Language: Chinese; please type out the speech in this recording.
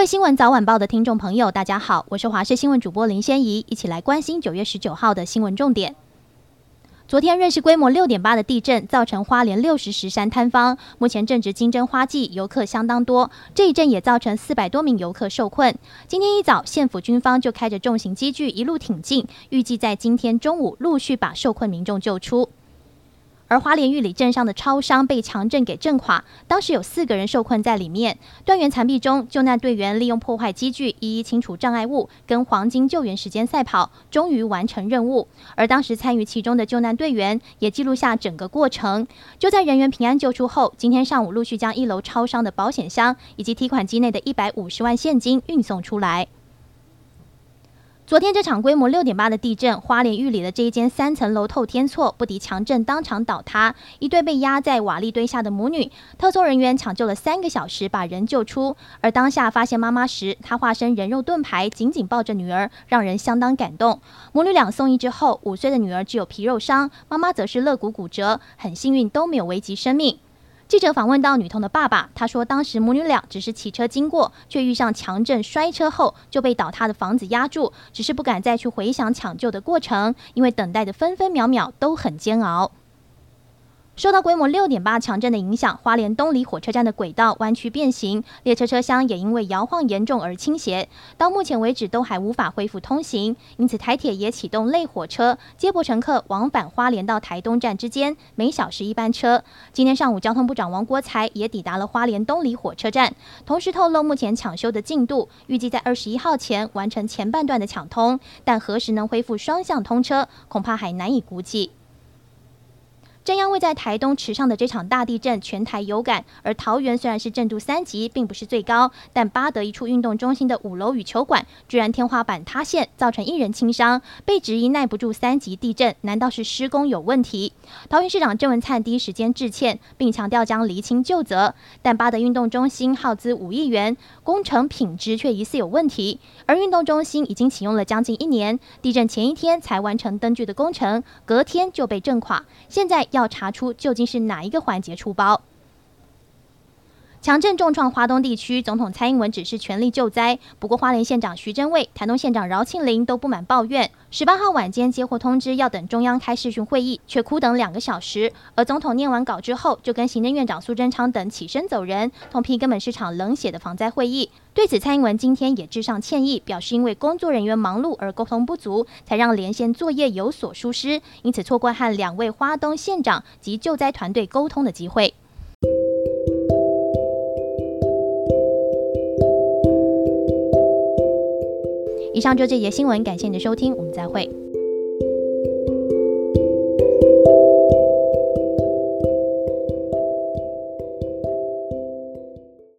各位新闻早晚报的听众朋友，大家好，我是华视新闻主播林仙怡，一起来关心九月十九号的新闻重点。昨天瑞士规模六点八的地震，造成花莲六十石山坍方，目前正值金针花季，游客相当多。这一震也造成四百多名游客受困。今天一早，县府军方就开着重型机具一路挺进，预计在今天中午陆续把受困民众救出。而花莲玉里镇上的超商被强震给震垮，当时有四个人受困在里面。断垣残壁中，救难队员利用破坏机具一一清除障碍物，跟黄金救援时间赛跑，终于完成任务。而当时参与其中的救难队员也记录下整个过程。就在人员平安救出后，今天上午陆续将一楼超商的保险箱以及提款机内的一百五十万现金运送出来。昨天这场规模六点八的地震，花莲玉里的这一间三层楼透天厝不敌强震，当场倒塌。一对被压在瓦砾堆下的母女，特搜人员抢救了三个小时，把人救出。而当下发现妈妈时，她化身人肉盾牌，紧紧抱着女儿，让人相当感动。母女俩送医之后，五岁的女儿只有皮肉伤，妈妈则是肋骨骨折，很幸运都没有危及生命。记者访问到女童的爸爸，他说，当时母女俩只是骑车经过，却遇上强震，摔车后就被倒塌的房子压住，只是不敢再去回想抢救的过程，因为等待的分分秒秒都很煎熬。受到规模六点八强震的影响，花莲东里火车站的轨道弯曲变形，列车车厢也因为摇晃严重而倾斜，到目前为止都还无法恢复通行。因此，台铁也启动类火车接驳乘客往返花莲到台东站之间，每小时一班车。今天上午，交通部长王国材也抵达了花莲东里火车站，同时透露目前抢修的进度，预计在二十一号前完成前半段的抢通，但何时能恢复双向通车，恐怕还难以估计。震央位在台东池上的这场大地震，全台有感。而桃园虽然是震度三级，并不是最高，但八德一处运动中心的五楼羽球馆居然天花板塌陷，造成一人轻伤，被质疑耐不住三级地震。难道是施工有问题？桃园市长郑文灿第一时间致歉，并强调将厘清旧责。但八德运动中心耗资五亿元，工程品质却疑似有问题。而运动中心已经启用了将近一年，地震前一天才完成灯具的工程，隔天就被震垮。现在要查出究竟是哪一个环节出包。强震重创花东地区，总统蔡英文指示全力救灾。不过，花莲县长徐榛蔚、台东县长饶庆铃都不满抱怨。十八号晚间接获通知，要等中央开视讯会议，却苦等两个小时。而总统念完稿之后，就跟行政院长苏贞昌等起身走人，痛批根本是场冷血的防灾会议。对此，蔡英文今天也致上歉意，表示因为工作人员忙碌而沟通不足，才让连线作业有所疏失，因此错过和两位花东县长及救灾团队沟通的机会。以上就这节新闻，感谢你的收听，我们再会。